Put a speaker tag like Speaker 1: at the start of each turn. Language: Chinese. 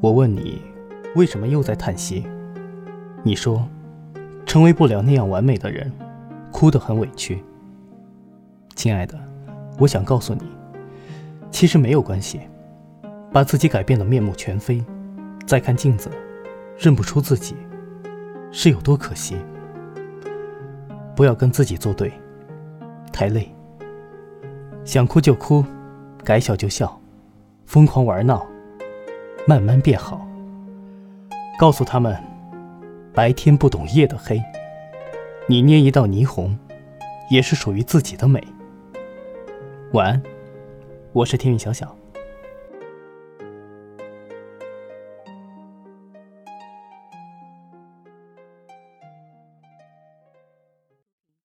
Speaker 1: 我问你，为什么又在叹息？你说，成为不了那样完美的人，哭得很委屈。亲爱的，我想告诉你，其实没有关系。把自己改变的面目全非，再看镜子，认不出自己，是有多可惜。不要跟自己作对，太累。想哭就哭，该笑就笑，疯狂玩闹，慢慢变好。告诉他们，白天不懂夜的黑，你捏一道霓虹，也是属于自己的美。晚安，我是天宇小小。